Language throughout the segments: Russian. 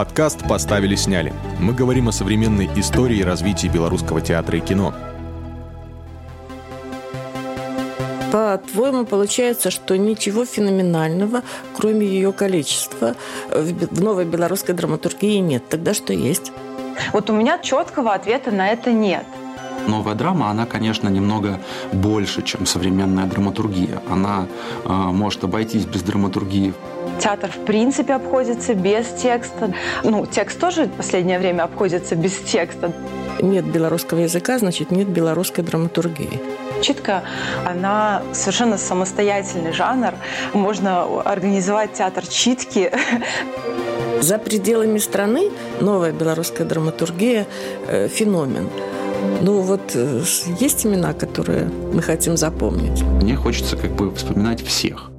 Подкаст «Поставили-сняли». Мы говорим о современной истории и развитии белорусского театра и кино. По-твоему, получается, что ничего феноменального, кроме ее количества, в новой белорусской драматургии нет. Тогда что есть? Вот у меня четкого ответа на это нет. Новая драма, она, конечно, немного больше, чем современная драматургия. Она э, может обойтись без драматургии. Театр, в принципе, обходится без текста. Ну, текст тоже в последнее время обходится без текста. Нет белорусского языка, значит, нет белорусской драматургии. Читка, она совершенно самостоятельный жанр. Можно организовать театр читки. За пределами страны новая белорусская драматургия э, – феномен. Ну вот э, есть имена, которые мы хотим запомнить. Мне хочется как бы вспоминать всех.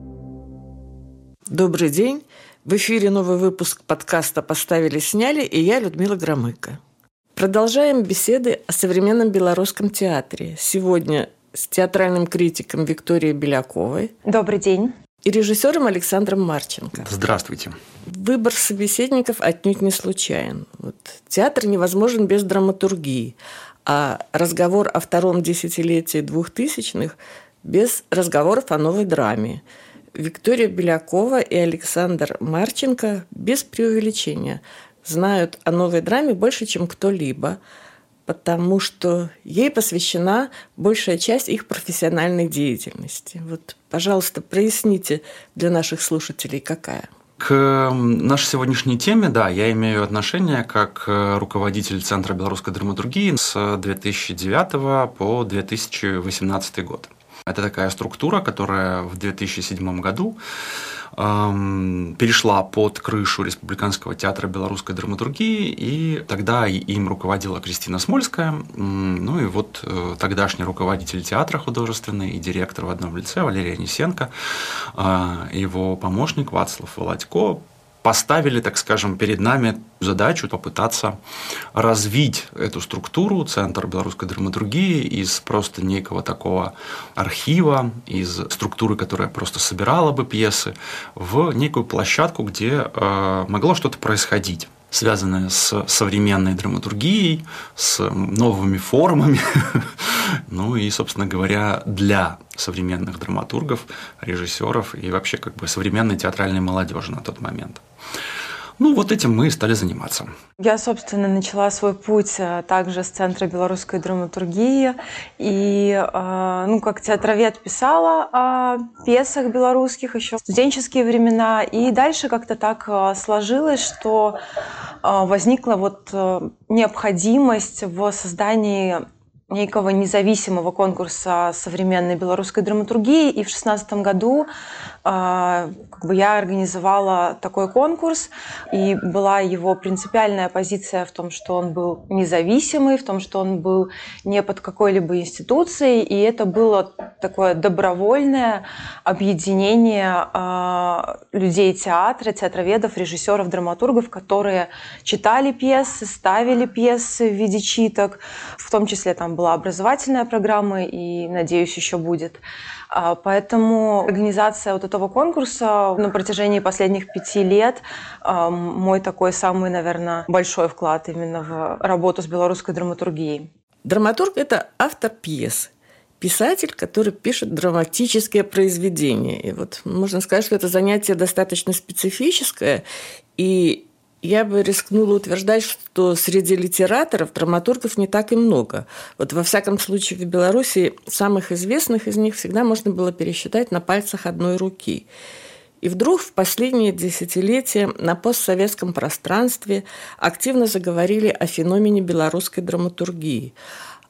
Добрый день. В эфире новый выпуск подкаста «Поставили-сняли» и я, Людмила Громыко. Продолжаем беседы о современном белорусском театре. Сегодня с театральным критиком Викторией Беляковой. Добрый день. И режиссером Александром Марченко. Здравствуйте. Выбор собеседников отнюдь не случайен. Вот. Театр невозможен без драматургии, а разговор о втором десятилетии двухтысячных без разговоров о новой драме. Виктория Белякова и Александр Марченко без преувеличения знают о новой драме больше, чем кто-либо – потому что ей посвящена большая часть их профессиональной деятельности. Вот, пожалуйста, проясните для наших слушателей, какая. К нашей сегодняшней теме, да, я имею отношение как э, руководитель Центра белорусской драматургии с 2009 по 2018 год. Это такая структура, которая в 2007 году перешла под крышу Республиканского театра белорусской драматургии, и тогда им руководила Кристина Смольская, ну и вот э, тогдашний руководитель театра художественный и директор в одном лице Валерий Анисенко, а, его помощник Вацлав Володько поставили, так скажем, перед нами задачу попытаться развить эту структуру, Центр белорусской драматургии, из просто некого такого архива, из структуры, которая просто собирала бы пьесы, в некую площадку, где э, могло что-то происходить связанное с современной драматургией, с новыми формами, ну и, собственно говоря, для современных драматургов, режиссеров и вообще как бы современной театральной молодежи на тот момент. Ну, вот этим мы и стали заниматься. Я, собственно, начала свой путь э, также с Центра белорусской драматургии. И, э, ну, как театровед писала о пьесах белорусских еще в студенческие времена. И дальше как-то так э, сложилось, что возникла вот необходимость в создании некого независимого конкурса современной белорусской драматургии. И в 2016 году а, как бы я организовала такой конкурс, и была его принципиальная позиция в том, что он был независимый, в том, что он был не под какой-либо институцией, и это было такое добровольное объединение а, людей театра, театроведов, режиссеров, драматургов, которые читали пьесы, ставили пьесы в виде читок, в том числе там была образовательная программа, и, надеюсь, еще будет. А, поэтому организация вот этого конкурса на протяжении последних пяти лет а, мой такой самый, наверное, большой вклад именно в работу с белорусской драматургией. Драматург – это автор пьес, писатель, который пишет драматические произведения. И вот можно сказать, что это занятие достаточно специфическое, и я бы рискнула утверждать, что среди литераторов драматургов не так и много. Вот во всяком случае в Беларуси самых известных из них всегда можно было пересчитать на пальцах одной руки. И вдруг в последние десятилетия на постсоветском пространстве активно заговорили о феномене белорусской драматургии,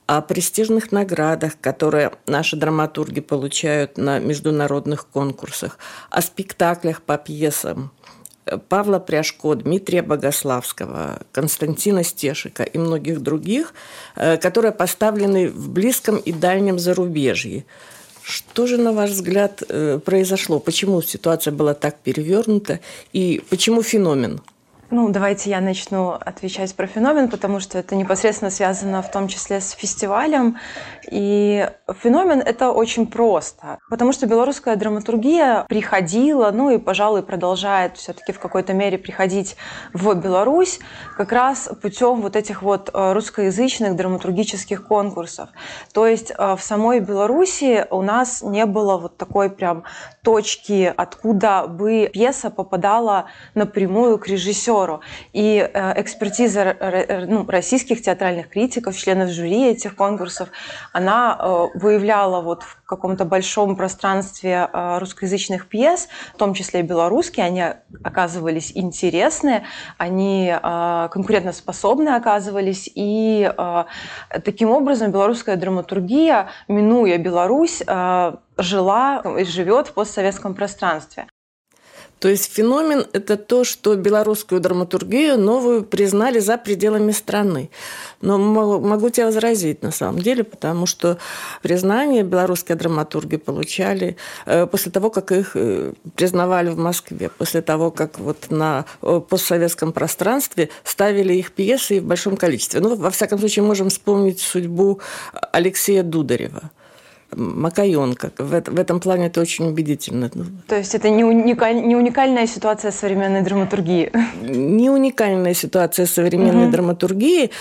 о престижных наградах, которые наши драматурги получают на международных конкурсах, о спектаклях по пьесам – Павла Пряжко, Дмитрия Богославского, Константина Стешика и многих других, э, которые поставлены в близком и дальнем зарубежье. Что же, на ваш взгляд, э, произошло? Почему ситуация была так перевернута? И почему феномен? Ну, давайте я начну отвечать про феномен, потому что это непосредственно связано в том числе с фестивалем. И феномен это очень просто, потому что белорусская драматургия приходила, ну и, пожалуй, продолжает все-таки в какой-то мере приходить в Беларусь как раз путем вот этих вот э, русскоязычных драматургических конкурсов. То есть э, в самой Беларуси у нас не было вот такой прям точки, откуда бы пьеса попадала напрямую к режиссеру. И э, экспертиза э, ну, российских театральных критиков, членов жюри этих конкурсов, она э, выявляла вот в каком-то большом пространстве русскоязычных пьес, в том числе и белорусские, они оказывались интересны, они конкурентоспособны оказывались, и таким образом белорусская драматургия, минуя Беларусь, жила и живет в постсоветском пространстве. То есть феномен – это то, что белорусскую драматургию новую признали за пределами страны. Но могу тебя возразить на самом деле, потому что признание белорусской драматурги получали э, после того, как их э, признавали в Москве, после того, как вот на э, постсоветском пространстве ставили их пьесы в большом количестве. Ну, во всяком случае, можем вспомнить судьбу Алексея Дударева – Макаенко. В, в этом плане это очень убедительно. То есть это не, уникаль, не уникальная ситуация современной драматургии? Не уникальная ситуация современной угу. драматургии,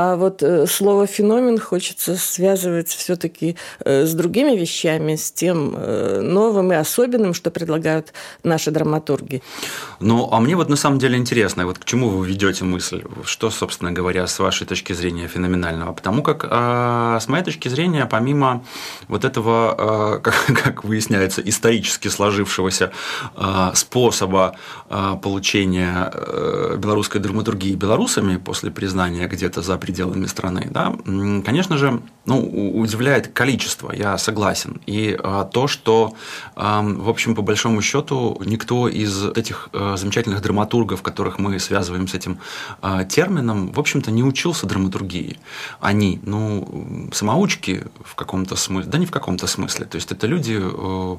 а вот э, слово феномен хочется связывать все-таки э, с другими вещами, с тем э, новым и особенным, что предлагают наши драматурги. Ну, а мне вот на самом деле интересно, вот к чему вы ведете мысль? Что, собственно говоря, с вашей точки зрения феноменального? Потому как, с моей точки зрения, помимо вот этого, как, как выясняется, исторически сложившегося способа получения белорусской драматургии белорусами после признания где-то за пределами страны, да, конечно же, ну, удивляет количество, я согласен. И а, то, что, в общем, по большому счету, никто из этих а, замечательных драматургов, которых мы связываем с этим а, термином, в общем-то, не учился драматургии. Они, ну, самоучки в каком-то смысле, да не в каком-то смысле. То есть это люди, э,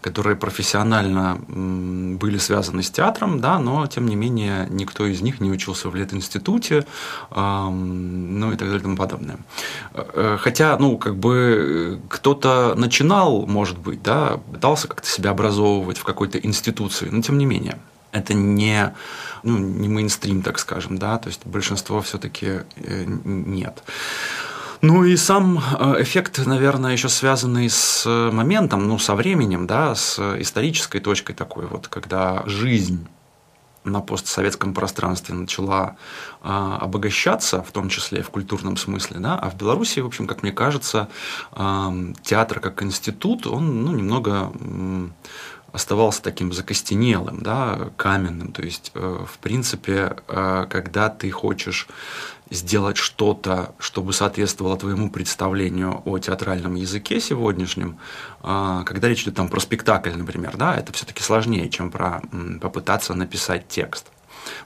которые профессионально были связаны с театром, да, но, тем не менее, никто из них не учился в лет-институте, ну и так далее и тому подобное. Э, хотя, ну, как бы кто-то начинал, может быть, да, пытался как-то себя образовывать в какой-то институции, но тем не менее. Это не, ну, не мейнстрим, так скажем, да, то есть большинство все-таки э, нет. Ну и сам э, эффект, наверное, еще связанный с моментом, ну, со временем, да, с исторической точкой такой вот, когда жизнь на постсоветском пространстве начала а, обогащаться, в том числе в культурном смысле, да, а в Беларуси, в общем, как мне кажется, а, театр как институт, он ну, немного оставался таким закостенелым, да, каменным. То есть, э, в принципе, э, когда ты хочешь сделать что-то, чтобы соответствовало твоему представлению о театральном языке сегодняшнем, э, когда речь идет там про спектакль, например, да, это все-таки сложнее, чем про попытаться написать текст.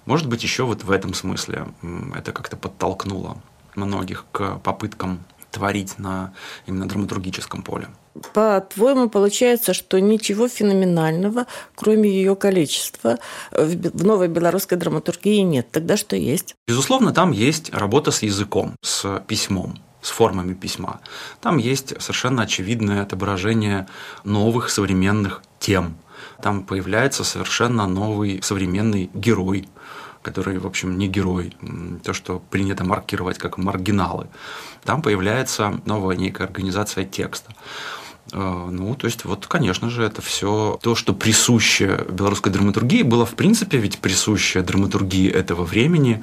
Может быть, еще вот в этом смысле это как-то подтолкнуло многих к попыткам творить на именно драматургическом поле. По-твоему, получается, что ничего феноменального, кроме ее количества, в новой белорусской драматургии нет. Тогда что есть? Безусловно, там есть работа с языком, с письмом с формами письма. Там есть совершенно очевидное отображение новых современных тем. Там появляется совершенно новый современный герой, который, в общем, не герой, то, что принято маркировать как маргиналы. Там появляется новая некая организация текста. Э, ну, то есть, вот, конечно же, это все то, что присуще белорусской драматургии, было, в принципе, ведь присуще драматургии этого времени,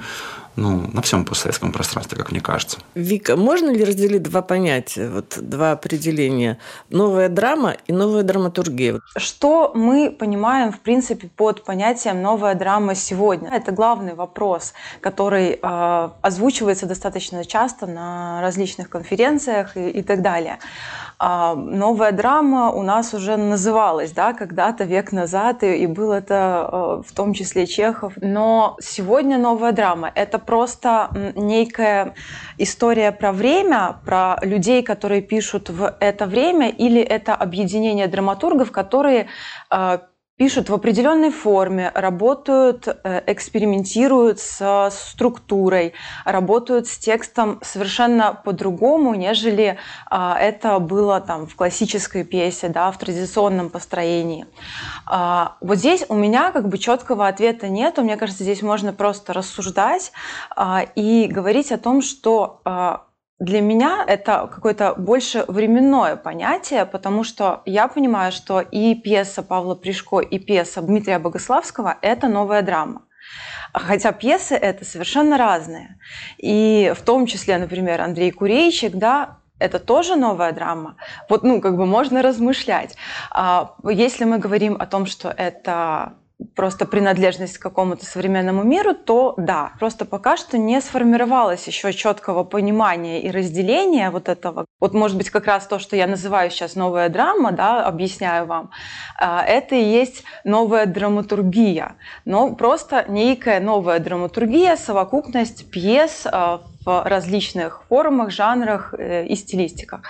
ну, на всем постсоветском пространстве, как мне кажется. Вика, можно ли разделить два понятия, вот два определения? Новая драма и новая драматургия. Что мы понимаем, в принципе, под понятием новая драма сегодня? Это главный вопрос, который э, озвучивается достаточно часто на различных конференциях и, и так далее. А новая драма у нас уже называлась, да, когда-то век назад, и, и был это э, в том числе Чехов. Но сегодня новая драма — это просто некая история про время, про людей, которые пишут в это время, или это объединение драматургов, которые э, пишут в определенной форме, работают, э, экспериментируют с структурой, работают с текстом совершенно по-другому, нежели а, это было там в классической пьесе, да, в традиционном построении. А, вот здесь у меня как бы четкого ответа нет. Мне кажется, здесь можно просто рассуждать а, и говорить о том, что для меня это какое-то больше временное понятие, потому что я понимаю, что и пьеса Павла Пришко, и пьеса Дмитрия Богославского – это новая драма. Хотя пьесы это совершенно разные. И в том числе, например, Андрей Курейчик, да, это тоже новая драма. Вот, ну, как бы можно размышлять. А если мы говорим о том, что это просто принадлежность к какому-то современному миру, то да, просто пока что не сформировалось еще четкого понимания и разделения вот этого. Вот может быть как раз то, что я называю сейчас новая драма, да, объясняю вам, а, это и есть новая драматургия. Но просто некая новая драматургия, совокупность пьес а, в различных формах, жанрах э, и стилистиках.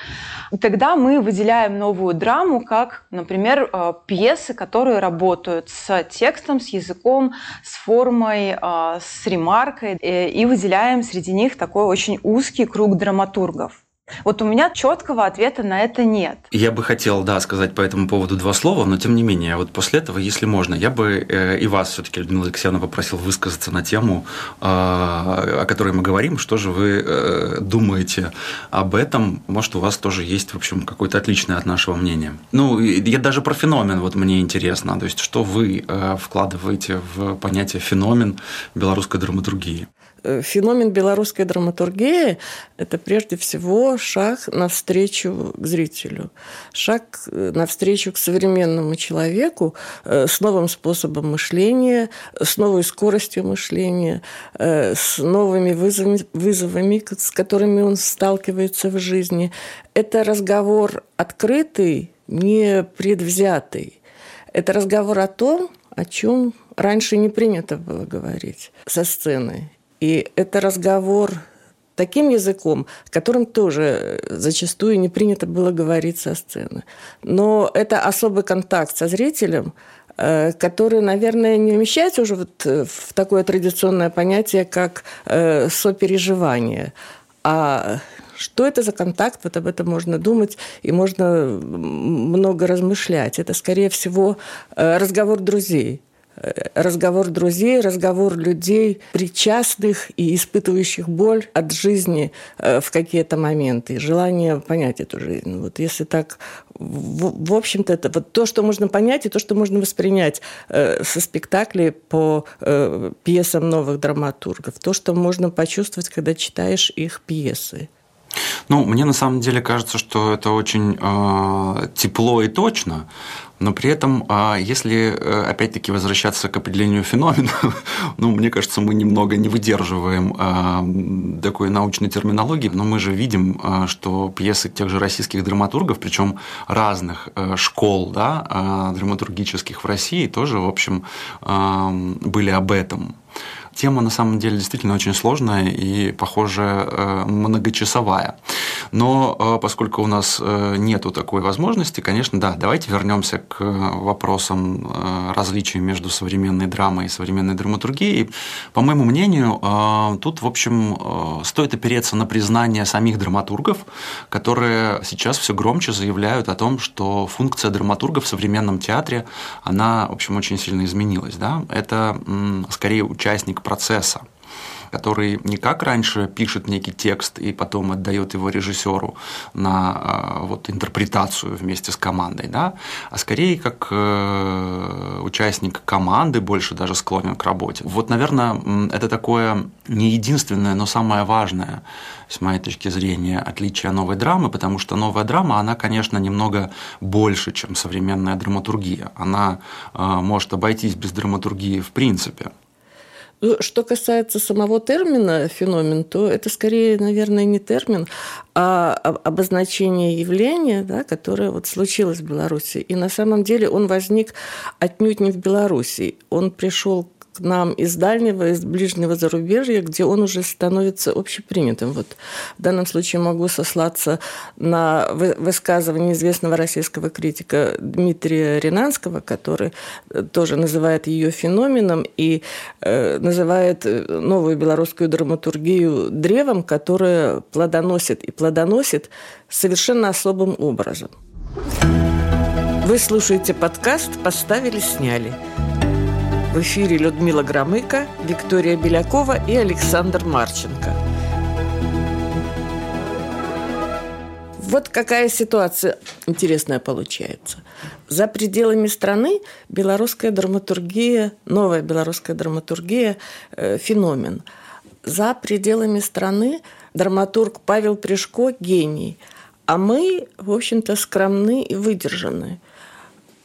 Тогда мы выделяем новую драму как, например, э, пьесы, которые работают с текстом, с языком, с формой, э, с ремаркой, и выделяем среди них такой очень узкий круг драматургов. Вот у меня четкого ответа на это нет. Я бы хотел, да, сказать по этому поводу два слова, но тем не менее, вот после этого, если можно, я бы э, и вас все-таки, Людмила Алексеевна, попросил высказаться на тему, э, о которой мы говорим. Что же вы э, думаете об этом? Может, у вас тоже есть, в общем, какое-то отличное от нашего мнения. Ну, я даже про феномен вот мне интересно. То есть, что вы э, вкладываете в понятие феномен белорусской драматургии? Э, феномен белорусской драматургии – это прежде всего шаг навстречу к зрителю, шаг э, навстречу к современному человеку э, с новым способом мышления, с новой скоростью мышления, с новыми вызовами, вызовами, с которыми он сталкивается в жизни. Это разговор открытый, не предвзятый. Это разговор о том, о чем раньше не принято было говорить со сцены. И это разговор таким языком, которым тоже зачастую не принято было говорить со сцены. Но это особый контакт со зрителем, э, который, наверное, не вмещается уже вот в такое традиционное понятие, как э, сопереживание. А что это за контакт, вот об этом можно думать и можно много размышлять. Это, скорее всего, э, разговор друзей – разговор друзей, разговор людей, причастных и испытывающих боль от жизни э, в какие-то моменты, желание понять эту жизнь. Вот если так, в, в общем-то, это вот то, что можно понять и то, что можно воспринять э, со спектаклей по э, пьесам новых драматургов, то, что можно почувствовать, когда читаешь их пьесы. Ну, мне на самом деле кажется, что это очень э, тепло и точно, но при этом, э, если э, опять-таки возвращаться к определению феномена, ну, мне кажется, мы немного не выдерживаем э, такой научной терминологии, но мы же видим, э, что пьесы тех же российских драматургов, причем разных э, школ да, драматургических в России, тоже, в общем, были об этом. Тема на самом деле действительно очень сложная и, похоже, э, многочасовая. Но э, поскольку у нас э, нету такой возможности, конечно, да, давайте вернемся к вопросам различий между современной драмой и современной драматургией. По моему мнению, тут, в общем, стоит опереться на признание самих драматургов, которые сейчас все громче заявляют о том, что функция драматурга в современном театре, она, в общем, очень сильно изменилась. Да? Это скорее участник процесса который не как раньше пишет некий текст и потом отдает его режиссеру на а, вот, интерпретацию вместе с командой, да, а скорее как э, участник команды больше даже склонен к работе. Вот, наверное, это такое не единственное, но самое важное, с моей точки зрения, отличие новой драмы, потому что новая драма, она, конечно, немного больше, чем современная драматургия. Она э, может обойтись без драматургии в принципе. Ну, что касается самого термина феномен, то это скорее, наверное, не термин, а обозначение явления, да, которое вот случилось в Беларуси. И на самом деле он возник отнюдь не в Беларуси. Он пришел к нам из дальнего, из ближнего зарубежья, где он уже становится общепринятым. Вот в данном случае могу сослаться на высказывание известного российского критика Дмитрия Ринанского, который тоже называет ее феноменом и э, называет новую белорусскую драматургию древом, которое плодоносит и плодоносит совершенно особым образом. Вы слушаете подкаст «Поставили, сняли». В эфире Людмила Громыко, Виктория Белякова и Александр Марченко. Вот какая ситуация интересная получается. За пределами страны белорусская драматургия, новая белорусская драматургия э, – феномен. За пределами страны драматург Павел Пришко – гений. А мы, в общем-то, скромны и выдержаны.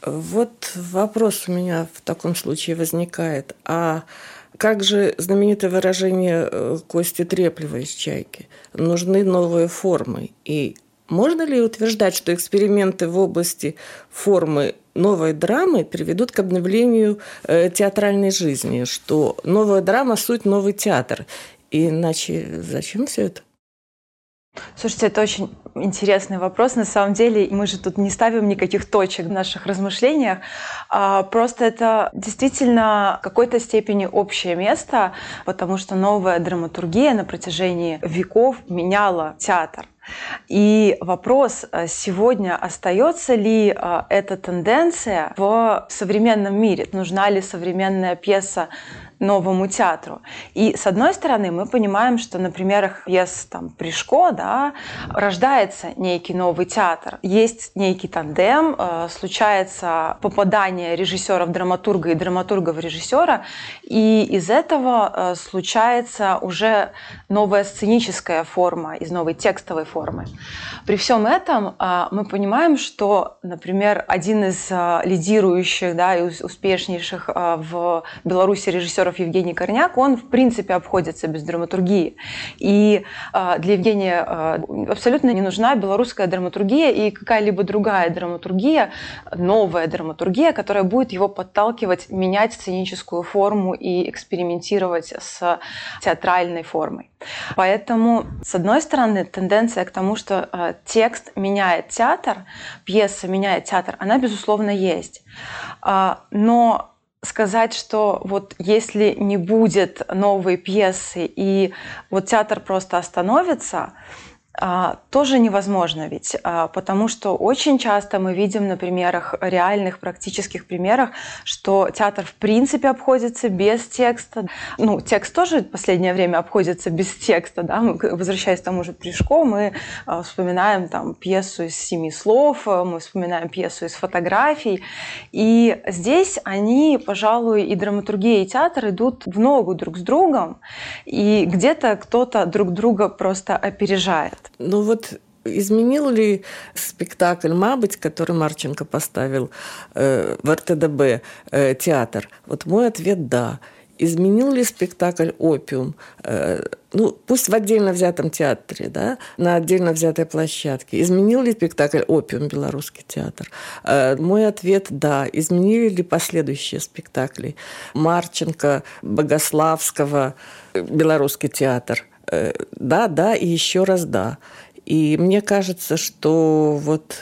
Вот вопрос у меня в таком случае возникает. А как же знаменитое выражение э, Кости Треплева из «Чайки»? Нужны новые формы. И можно ли утверждать, что эксперименты в области формы новой драмы приведут к обновлению э, театральной жизни, что новая драма – суть новый театр? Иначе зачем все это? Слушайте, это очень интересный вопрос. На самом деле мы же тут не ставим никаких точек в наших размышлениях. А просто это действительно в какой-то степени общее место, потому что новая драматургия на протяжении веков меняла театр. И вопрос э, сегодня, остается ли э, эта тенденция в современном мире? Нужна ли современная пьеса новому театру. И с одной стороны, мы понимаем, что на примерах пьес там, Пришко да, рождается некий новый театр. Есть некий тандем, э, случается попадание режиссера в драматурга и драматурга в режиссера, и из этого э, случается уже новая сценическая форма из новой текстовой формы. При всем этом э, мы понимаем, что, например, один из лидирующих да, и успешнейших в Беларуси режиссеров режиссеров Евгений Корняк, он в принципе обходится без драматургии. И э, для Евгения э, абсолютно не нужна белорусская драматургия и какая-либо другая драматургия, новая драматургия, которая будет его подталкивать менять сценическую форму и экспериментировать с театральной формой. Поэтому, с одной стороны, тенденция к тому, что э, текст меняет театр, пьеса меняет театр, она, безусловно, есть. Но сказать, что вот если не будет новой пьесы и вот театр просто остановится, тоже невозможно ведь, а, потому что очень часто мы видим на примерах, реальных практических примерах, что театр в принципе обходится без текста. Ну, текст тоже в последнее время обходится без текста, да, мы, возвращаясь к тому же Пришко, мы а, вспоминаем там пьесу из семи слов, мы вспоминаем пьесу из фотографий, и здесь они, пожалуй, и драматургия, и театр идут в ногу друг с другом, и где-то кто-то друг друга просто опережает. Ну вот изменил ли спектакль «Мабыть», который Марченко поставил э, в РТДБ э, театр? Вот мой ответ – да. Изменил ли спектакль «Опиум»? Э, ну, пусть в отдельно взятом театре, да, на отдельно взятой площадке. Изменил ли спектакль «Опиум» белорусский театр? Э, мой ответ – да. Изменили ли последующие спектакли Марченко, Богославского, э, белорусский театр – да, да и еще раз да. И мне кажется, что вот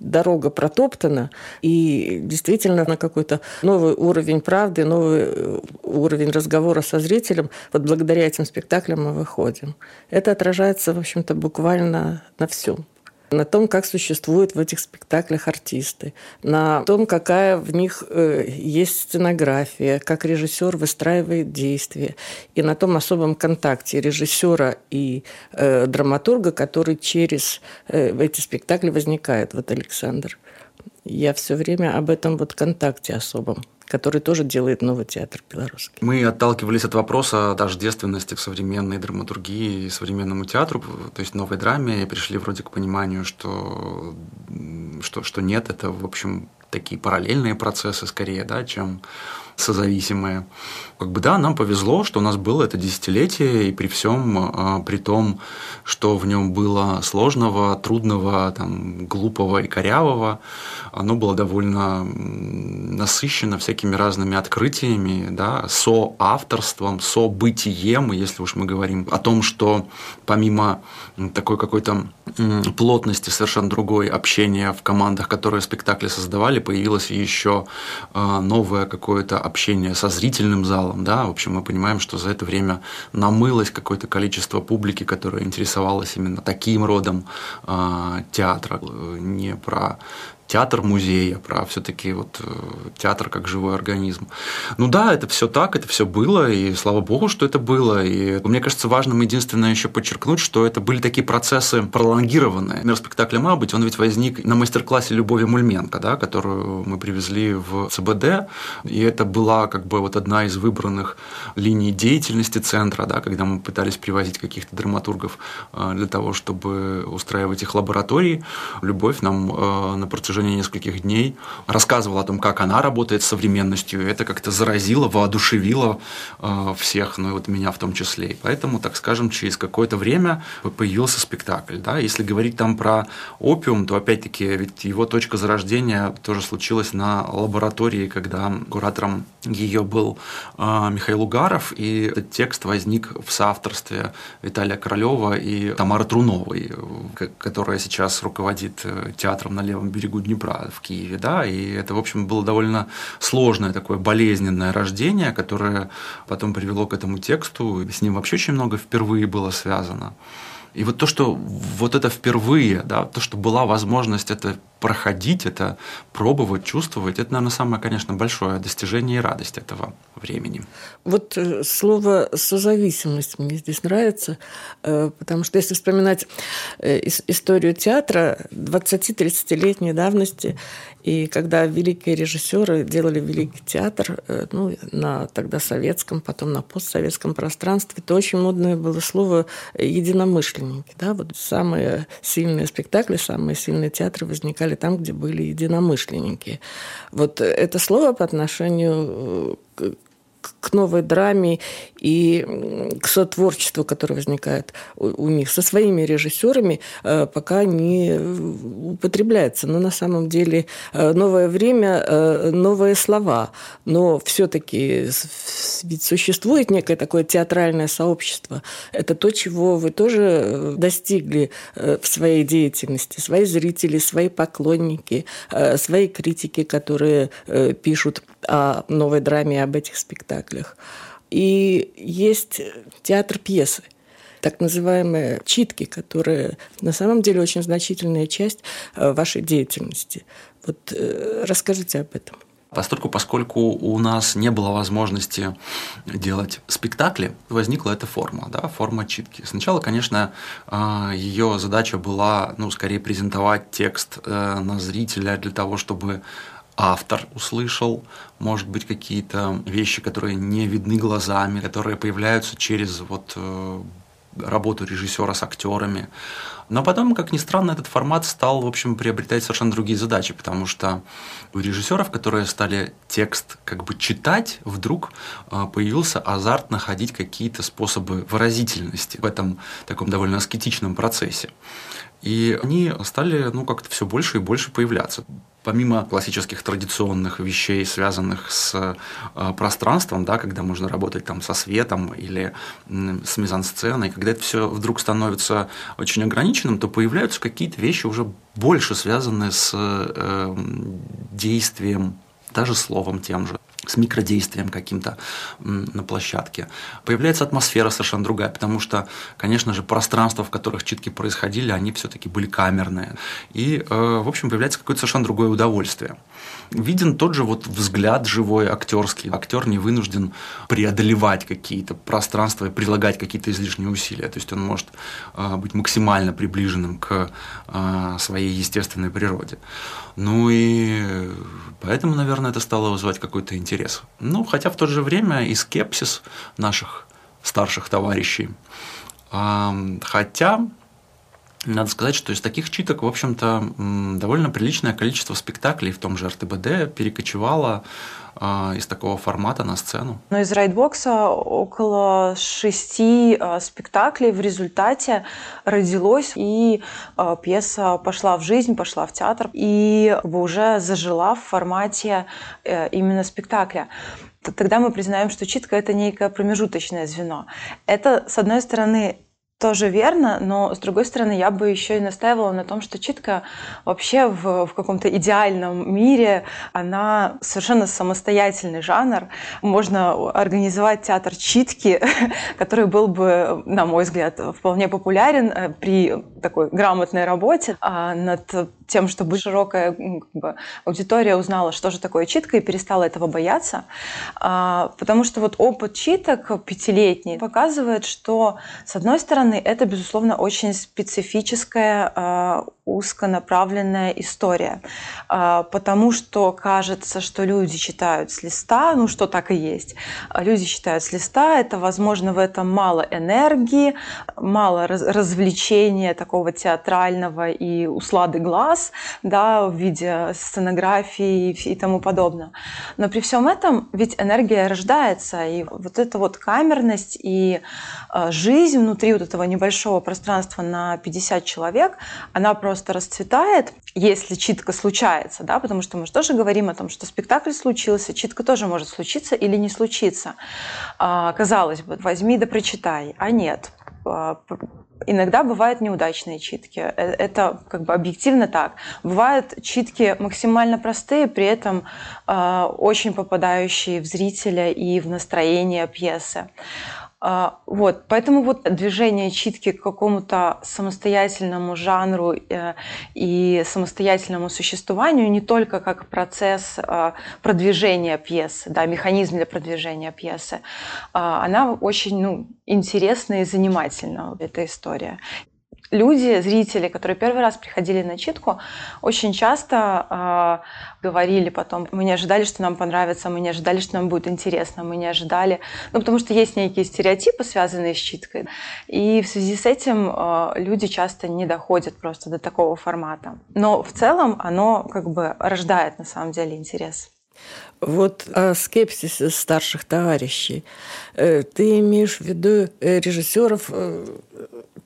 дорога протоптана, и действительно на какой-то новый уровень правды, новый э, уровень разговора со зрителем, вот благодаря этим спектаклям мы выходим. Это отражается, в общем-то, буквально на всем на том, как существуют в этих спектаклях артисты, на том, какая в них э, есть сценография, как режиссер выстраивает действия, и на том особом контакте режиссера и э, драматурга, который через э, эти спектакли возникает. Вот Александр. Я все время об этом вот контакте особом который тоже делает новый театр белорусский. Мы отталкивались от вопроса тождественности к современной драматургии и современному театру, то есть новой драме, и пришли вроде к пониманию, что, что, что нет, это, в общем, такие параллельные процессы скорее, да, чем созависимые. Как бы да, нам повезло, что у нас было это десятилетие, и при всем, а, при том, что в нем было сложного, трудного, там, глупого и корявого, оно было довольно насыщено всякими разными открытиями, да, соавторством, событием, если уж мы говорим о том, что помимо такой какой-то плотности совершенно другой общения в командах, которые спектакли создавали, появилось еще а, новое какое-то общение со зрительным залом, да, в общем, мы понимаем, что за это время намылось какое-то количество публики, которая интересовалась именно таким родом э, театра, не про театр музея, про все-таки вот э, театр как живой организм. Ну да, это все так, это все было, и слава богу, что это было. И мне кажется, важным единственное еще подчеркнуть, что это были такие процессы пролонгированные. Мир спектакля «Мабыть», он ведь возник на мастер-классе Любови Мульменко, да, которую мы привезли в ЦБД, и это была как бы вот одна из выбранных линий деятельности центра, да, когда мы пытались привозить каких-то драматургов э, для того, чтобы устраивать их лаборатории. Любовь нам э, на протяжении протяжении нескольких дней, рассказывала о том, как она работает с современностью. Это как-то заразило, воодушевило э, всех, ну и вот меня в том числе. И поэтому, так скажем, через какое-то время появился спектакль. Да? Если говорить там про опиум, то опять-таки ведь его точка зарождения тоже случилась на лаборатории, когда куратором ее был э, Михаил Угаров, и этот текст возник в соавторстве Виталия Королева и Тамары Труновой, которая сейчас руководит э, театром на левом берегу Днепра в Киеве, да, и это, в общем, было довольно сложное такое болезненное рождение, которое потом привело к этому тексту, с ним вообще очень много впервые было связано. И вот то, что вот это впервые, да, то, что была возможность это проходить, это пробовать, чувствовать, это, наверное, самое, конечно, большое достижение и радость этого времени. Вот э, слово «созависимость» мне здесь нравится, э, потому что если вспоминать э, историю театра 20-30-летней давности, и когда великие режиссеры делали великий театр, ну, на тогда советском, потом на постсоветском пространстве, то очень модное было слово «единомышленники». Да? Вот самые сильные спектакли, самые сильные театры возникали писали там, где были единомышленники. Вот это слово по отношению к к новой драме и к сотворчеству, которое возникает у, них со своими режиссерами, э, пока не употребляется. Но на самом деле э, новое время, э, новые слова. Но все-таки ведь существует некое такое театральное сообщество. Это то, чего вы тоже достигли в своей деятельности. Свои зрители, свои поклонники, свои критики, которые пишут о новой драме, об этих спектаклях. И есть театр пьесы, так называемые читки, которые на самом деле очень значительная часть э, вашей деятельности. Вот э, расскажите об этом. Постольку, поскольку у нас не было возможности делать спектакли, возникла эта форма, да, форма читки. Сначала, конечно, э, ее задача была, ну, скорее презентовать текст на зрителя для того, чтобы автор услышал, может быть, какие-то вещи, которые не видны глазами, которые появляются через вот э, работу режиссера с актерами. Но потом, как ни странно, этот формат стал, в общем, приобретать совершенно другие задачи, потому что у режиссеров, которые стали текст как бы читать, вдруг э, появился азарт находить какие-то способы выразительности в этом таком довольно аскетичном процессе. И они стали, ну, как-то все больше и больше появляться помимо классических традиционных вещей, связанных с э, пространством, да, когда можно работать там со светом или с мизансценой, когда это все вдруг становится очень ограниченным, то появляются какие-то вещи уже больше связанные с э, действием, даже словом тем же с микродействием каким-то на площадке. Появляется атмосфера совершенно другая, потому что, конечно же, пространства, в которых читки происходили, они все-таки были камерные. И, э, в общем, появляется какое-то совершенно другое удовольствие. Виден тот же вот взгляд живой актерский. Актер не вынужден преодолевать какие-то пространства и прилагать какие-то излишние усилия. То есть он может э, быть максимально приближенным к э, своей естественной природе. Ну и поэтому, наверное, это стало вызывать какой-то интерес. Ну, хотя в то же время и скепсис наших старших товарищей. Хотя Надо сказать, что из таких читок, в общем-то, довольно приличное количество спектаклей в том же РТБД перекочевало а, из такого формата на сцену? Но из WriteBox а около шести а, спектаклей в результате родилось, и а, пьеса пошла в жизнь, пошла в театр, и уже зажила в формате э, именно спектакля тогда мы признаем, что читка это некое промежуточное звено. Это, с одной стороны, тоже верно, но с другой стороны, я бы еще и настаивала на том, что читка вообще в, в каком-то идеальном мире, она совершенно самостоятельный жанр. Можно организовать театр читки, который был бы, на мой взгляд, вполне популярен э, при такой грамотной работе а над тем, чтобы широкая как бы, аудитория узнала, что же такое читка, и перестала этого бояться. А, потому что вот опыт читок пятилетний показывает, что, с одной стороны, это, безусловно, очень специфическая, а, узконаправленная история. А, потому что кажется, что люди читают с листа, ну что так и есть. Люди читают с листа, это, возможно, в этом мало энергии, мало развлечения такого театрального и услады глаз, образ, да, в виде сценографии и тому подобное. Но при всем этом ведь энергия рождается, и вот эта вот камерность и э, жизнь внутри вот этого небольшого пространства на 50 человек, она просто расцветает, если читка случается, да, потому что мы же тоже говорим о том, что спектакль случился, читка тоже может случиться или не случиться. А, казалось бы, возьми да прочитай, а нет а, Иногда бывают неудачные читки. Э, это как бы объективно так. Бывают читки максимально простые, при этом э, очень попадающие в зрителя и в настроение пьесы. А, вот, поэтому вот движение читки к какому-то самостоятельному жанру э, и самостоятельному существованию не только как процесс а, продвижения пьесы, да, механизм для продвижения пьесы, а, она очень ну, интересна и занимательна, эта история люди, зрители, которые первый раз приходили на читку, очень часто э, говорили потом, мы не ожидали, что нам понравится, мы не ожидали, что нам будет интересно, мы не ожидали, ну потому что есть некие стереотипы, связанные с читкой, и в связи с этим э, люди часто не доходят просто до такого формата. Но в целом оно как бы рождает на самом деле интерес. Вот о скепсисе старших товарищей. Э, ты имеешь в виду э, режиссеров э,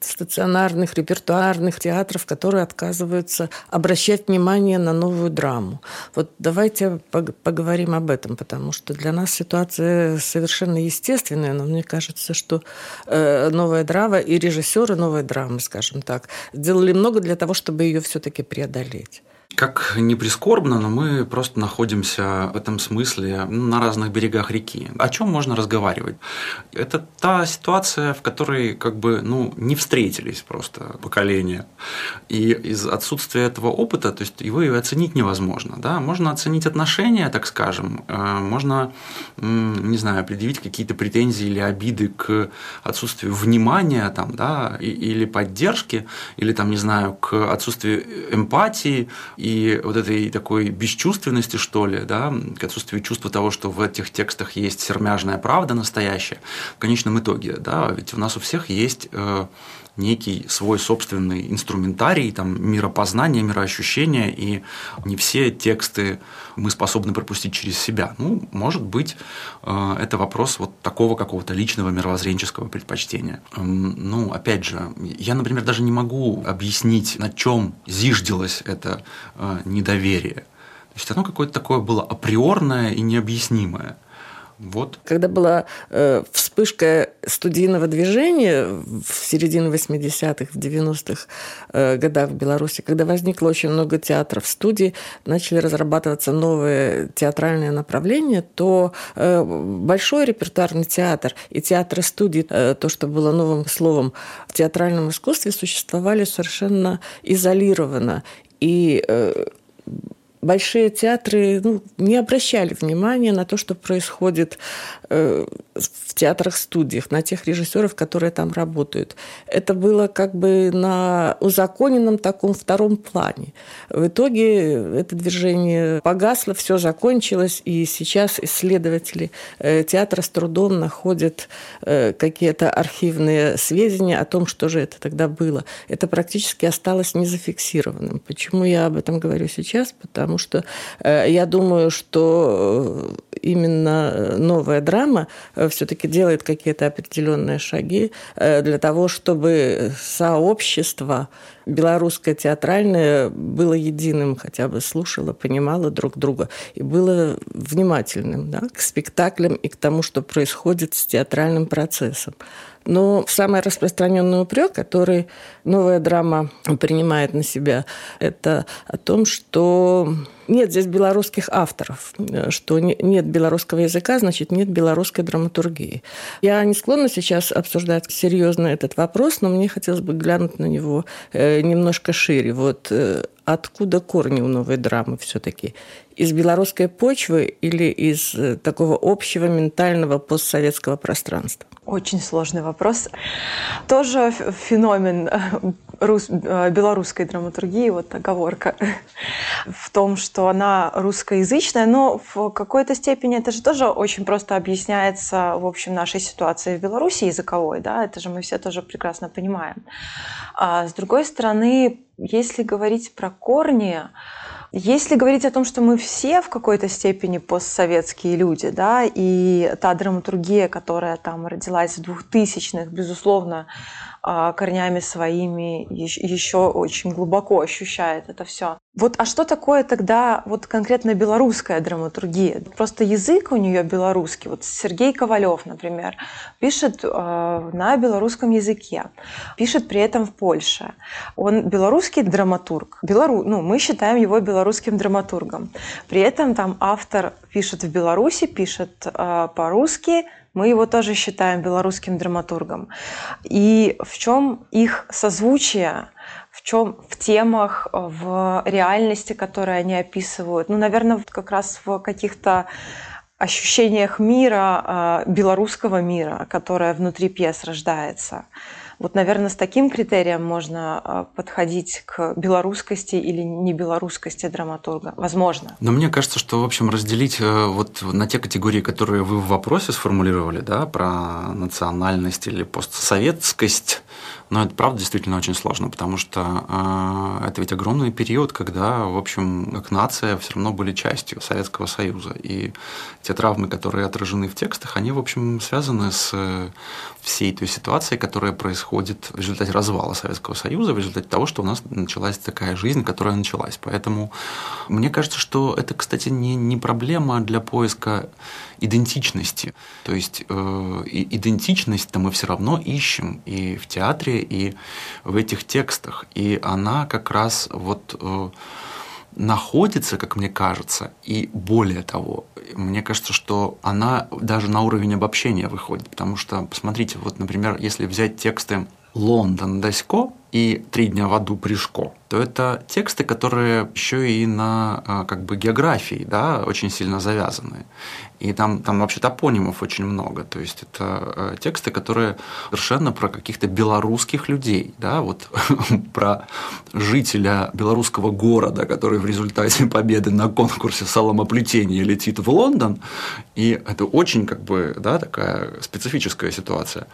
стационарных, репертуарных театров, которые отказываются обращать внимание на новую драму. Вот давайте поговорим об этом, потому что для нас ситуация совершенно естественная, но мне кажется, что новая драма и режиссеры новой драмы, скажем так, сделали много для того, чтобы ее все-таки преодолеть. Как не прискорбно, но мы просто находимся в этом смысле на разных берегах реки. О чем можно разговаривать? Это та ситуация, в которой как бы ну, не встретились просто поколения. И из отсутствия этого опыта, то есть его и оценить невозможно. Да? Можно оценить отношения, так скажем, э, можно, не знаю, предъявить какие-то претензии или обиды к отсутствию внимания там, да, или поддержки, или там, не знаю, к отсутствию эмпатии и вот этой такой бесчувственности, что ли, да, к отсутствию чувства того, что в этих текстах есть сермяжная правда настоящая, в конечном итоге, да, ведь у нас у всех есть э, некий свой собственный инструментарий, там, миропознания, мироощущения, и не все тексты мы способны пропустить через себя. Ну, может быть, э, это вопрос вот такого какого-то личного мировоззренческого предпочтения. Эм, ну, опять же, я, например, даже не могу объяснить, на чем зиждилось это э, недоверие. То есть оно какое-то такое было априорное и необъяснимое. Вот. Когда была э, вспышка студийного движения в середине 80-х, в 90-х э, годах в Беларуси, когда возникло очень много театров, студий, начали разрабатываться новые театральные направления, то э, большой репертуарный театр и театры студии, э, то, что было новым словом в театральном искусстве, существовали совершенно изолированно. И э, большие театры ну, не обращали внимания на то, что происходит в театрах-студиях, на тех режиссеров, которые там работают. Это было как бы на узаконенном таком втором плане. В итоге это движение погасло, все закончилось, и сейчас исследователи э, театра с трудом находят э, какие-то архивные сведения о том, что же это тогда было. Это практически осталось незафиксированным. Почему я об этом говорю сейчас? Потому что я думаю, что именно новая драма все-таки делает какие-то определенные шаги э, для того, чтобы сообщество белорусское театральное было единым, хотя бы слушало, понимало друг друга и было внимательным да, к спектаклям и к тому, что происходит с театральным процессом. Но самый распространенный упрек, который новая драма принимает на себя, это о том, что нет здесь белорусских авторов, что нет белорусского языка, значит, нет белорусской драматургии. Я не склонна сейчас обсуждать серьезно этот вопрос, но мне хотелось бы глянуть на него э, немножко шире. Вот э, откуда корни у новой драмы все-таки? Из белорусской почвы или из э, такого общего ментального постсоветского пространства? Очень сложный вопрос. Тоже феномен э, рус, э, белорусской драматургии, вот оговорка в том, что она русскоязычная, но в какой-то степени это же тоже очень просто объясняется, в общем, нашей ситуацией в Беларуси языковой, да, это же мы все тоже прекрасно понимаем. А с другой стороны, если говорить про корни, если говорить о том, что мы все в какой-то степени постсоветские люди, да, и та драматургия, которая там родилась в 2000-х, безусловно, а, корнями своими еще очень глубоко ощущает это все. Вот, а что такое тогда вот конкретно белорусская драматургия? Просто язык у нее белорусский. Вот Сергей Ковалев, например, пишет э, на белорусском языке, пишет при этом в Польше. Он белорусский драматург. Белору... Ну, мы считаем его белорусским драматургом. При этом там автор пишет в Беларуси, пишет э, по-русски, мы его тоже считаем белорусским драматургом. И в чем их созвучие, чем в темах, в реальности, которые они описывают. Ну, наверное, как раз в каких-то ощущениях мира, а, белорусского мира, которое внутри пьес рождается. Вот, наверное, с таким критерием можно а, подходить к белорусскости или не белорусскости драматурга. Возможно. Но мне кажется, что, в общем, разделить э, вот на те категории, которые вы в вопросе сформулировали, да, про национальность или постсоветскость, но это правда действительно очень сложно, потому что э, это ведь огромный период, когда, в общем, как нация все равно были частью Советского Союза. И те травмы, которые отражены в текстах, они, в общем, связаны с всей той ситуацией, которая происходит в результате развала Советского Союза, в результате того, что у нас началась такая жизнь, которая началась. Поэтому мне кажется, что это, кстати, не, не проблема для поиска идентичности. То есть э, идентичность-то мы все равно ищем и в театре, и в этих текстах. И она как раз вот э, находится, как мне кажется, и более того, мне кажется, что она даже на уровень обобщения выходит, потому что, посмотрите, вот, например, если взять тексты Лондон Дасько и «Три дня в аду Пришко», то это тексты, которые еще и на а, как бы географии да, очень сильно завязаны. И там, там вообще топонимов очень много. То есть это а, тексты, которые совершенно про каких-то белорусских людей, да, вот про жителя белорусского города, который в результате победы на конкурсе соломоплетения летит в Лондон. И это очень как бы да, такая специфическая ситуация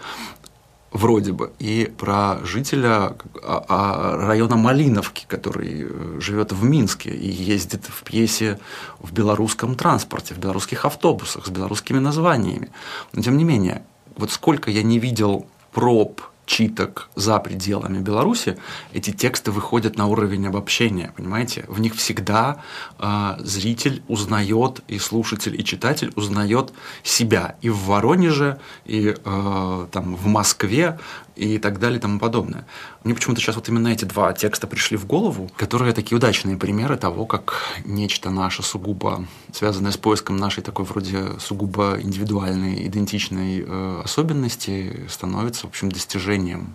вроде бы, и про жителя а, а, района Малиновки, который э, живет в Минске и ездит в пьесе в белорусском транспорте, в белорусских автобусах с белорусскими названиями. Но тем не менее, вот сколько я не видел проб читок за пределами Беларуси, эти тексты выходят на уровень обобщения, понимаете? В них всегда э, зритель узнает, и слушатель, и читатель узнает себя и в Воронеже, и э, там, в Москве, и так далее и тому подобное. Мне почему-то сейчас вот именно эти два текста пришли в голову, которые такие удачные примеры того, как нечто наше сугубо связанное с поиском нашей такой вроде сугубо индивидуальной, идентичной э, особенности становится, в общем, достижением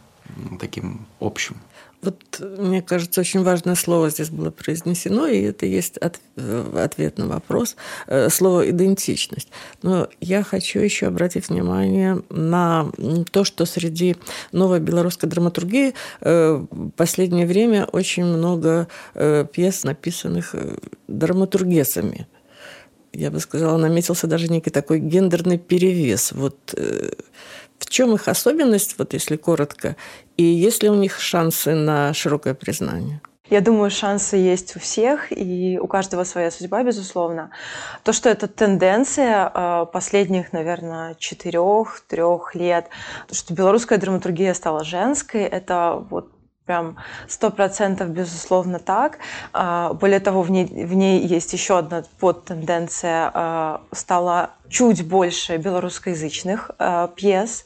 таким общим. Вот, мне кажется, очень важное слово здесь было произнесено, и это есть от, э, ответ на вопрос. Э, слово «идентичность». Но я хочу еще обратить внимание на то, что среди новой белорусской драматургии э, в последнее время очень много пьес, написанных драматургесами. Я бы сказала, наметился даже некий такой гендерный перевес. Вот в чем их особенность, вот если коротко, и есть ли у них шансы на широкое признание? Я думаю, шансы есть у всех, и у каждого своя судьба, безусловно. То, что это тенденция а, последних, наверное, четырех-трех лет, что белорусская драматургия стала женской, это вот прям сто процентов безусловно так. А, более того, в ней, в ней есть еще одна подтенденция. А, стало чуть больше белорусскоязычных а, пьес.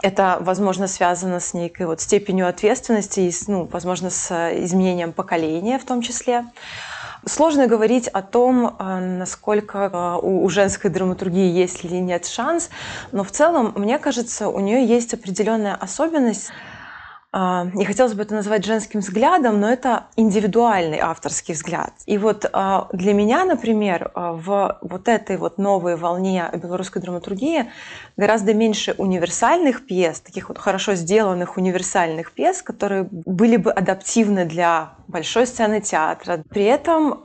Это, возможно, связано с некой вот степенью ответственности и, ну, возможно, с изменением поколения в том числе. Сложно говорить о том, насколько у женской драматургии есть или нет шанс, но в целом, мне кажется, у нее есть определенная особенность не хотелось бы это назвать женским взглядом, но это индивидуальный авторский взгляд. И вот а, для меня, например, а, в вот этой вот новой волне белорусской драматургии гораздо меньше универсальных пьес, таких вот хорошо сделанных универсальных пьес, которые были бы адаптивны для большой сцены театра. При этом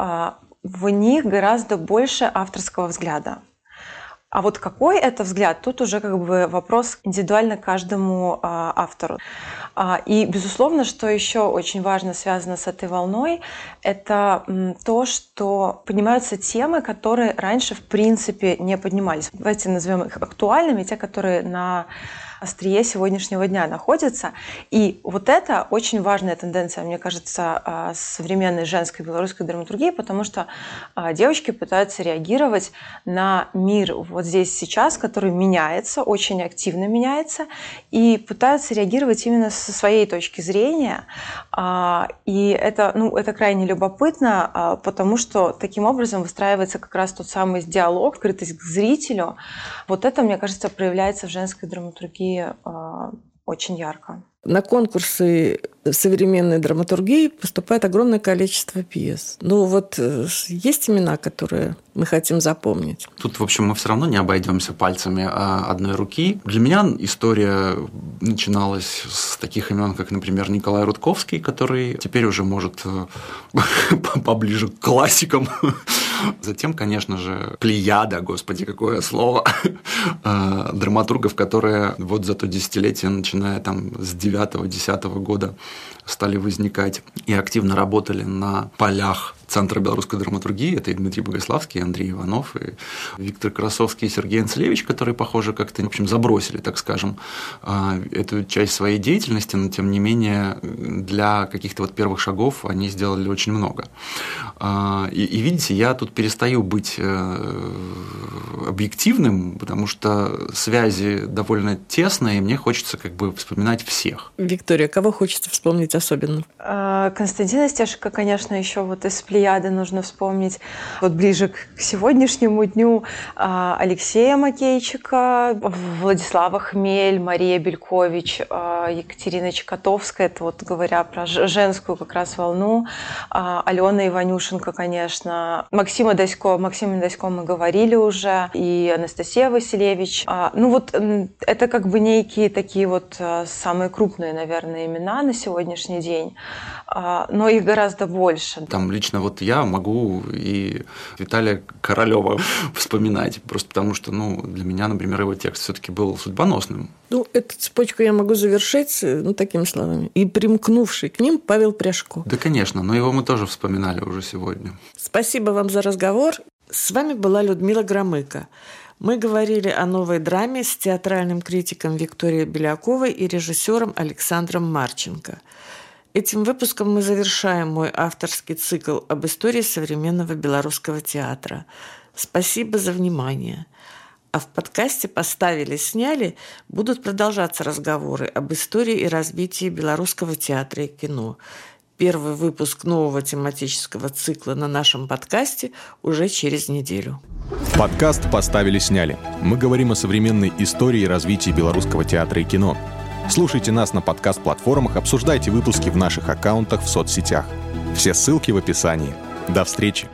в них гораздо больше авторского взгляда. А вот какой это взгляд, тут уже как бы вопрос индивидуально каждому а, автору. А, и, безусловно, что еще очень важно связано с этой волной, это м, то, что поднимаются темы, которые раньше в принципе не поднимались. Давайте назовем их актуальными, те, которые на острие сегодняшнего дня находится. И вот это очень важная тенденция, мне кажется, а, современной женской белорусской драматургии, потому что а, девочки пытаются реагировать на мир вот здесь сейчас, который меняется, очень активно меняется, и пытаются реагировать именно со своей точки зрения. А, и это, ну, это крайне любопытно, потому что таким образом выстраивается как раз тот самый диалог, открытость к зрителю. Вот это, мне кажется, проявляется в женской драматургии а, очень ярко. На конкурсы современной драматургии поступает огромное количество пьес. Ну вот э, есть имена, которые мы хотим запомнить. Тут, в общем, мы все равно не обойдемся пальцами а, одной руки. Для меня история начиналась с таких имен, как, например, Николай Рудковский, который теперь уже может э, поближе к классикам Затем, конечно же, плеяда, господи, какое слово, э, драматургов, которые вот за то десятилетие, начиная там с 9-10 года, стали возникать и активно работали на полях Центра белорусской драматургии. Это и Дмитрий Богославский, и Андрей Иванов, и Виктор Красовский, и Сергей Анцелевич, которые, похоже, как-то, в общем, забросили, так скажем, а, эту часть своей деятельности, но, тем не менее, для каких-то вот первых шагов они сделали очень много. А, и, и видите, я тут перестаю быть э, объективным, потому что связи довольно тесные, и мне хочется как бы вспоминать всех. Виктория, кого хочется вспомнить особенно? А, Константина Стешика, конечно, еще вот из плеяды нужно вспомнить. Вот ближе к сегодняшнему дню а, Алексея Макейчика, Владислава Хмель, Мария Белькович, а, Екатерина Чекотовская, это вот говоря про женскую как раз волну, а, Алена Иванюшенко, конечно, Максима Досько, Максима Досько мы говорили уже, и Анастасия Василевич. Ну вот это как бы некие такие вот самые крупные, наверное, имена на сегодняшний день, но их гораздо больше. Там лично вот я могу и Виталия Королева вспоминать, просто потому что, ну, для меня, например, его текст все-таки был судьбоносным. Ну, эту цепочку я могу завершить, ну, такими словами. И примкнувший к ним Павел Пряжко. Да, конечно, но его мы тоже вспоминали уже сегодня. Спасибо вам за разговор. С вами была Людмила Громыко. Мы говорили о новой драме с театральным критиком Викторией Беляковой и режиссером Александром Марченко – Этим выпуском мы завершаем мой авторский цикл об истории современного белорусского театра. Спасибо за внимание. А в подкасте «Поставили, сняли» будут продолжаться разговоры об истории и развитии белорусского театра и кино. Первый выпуск нового тематического цикла на нашем подкасте уже через неделю. Подкаст «Поставили, сняли». Мы говорим о современной истории и развитии белорусского театра и кино – Слушайте нас на подкаст-платформах, обсуждайте выпуски в наших аккаунтах в соцсетях. Все ссылки в описании. До встречи!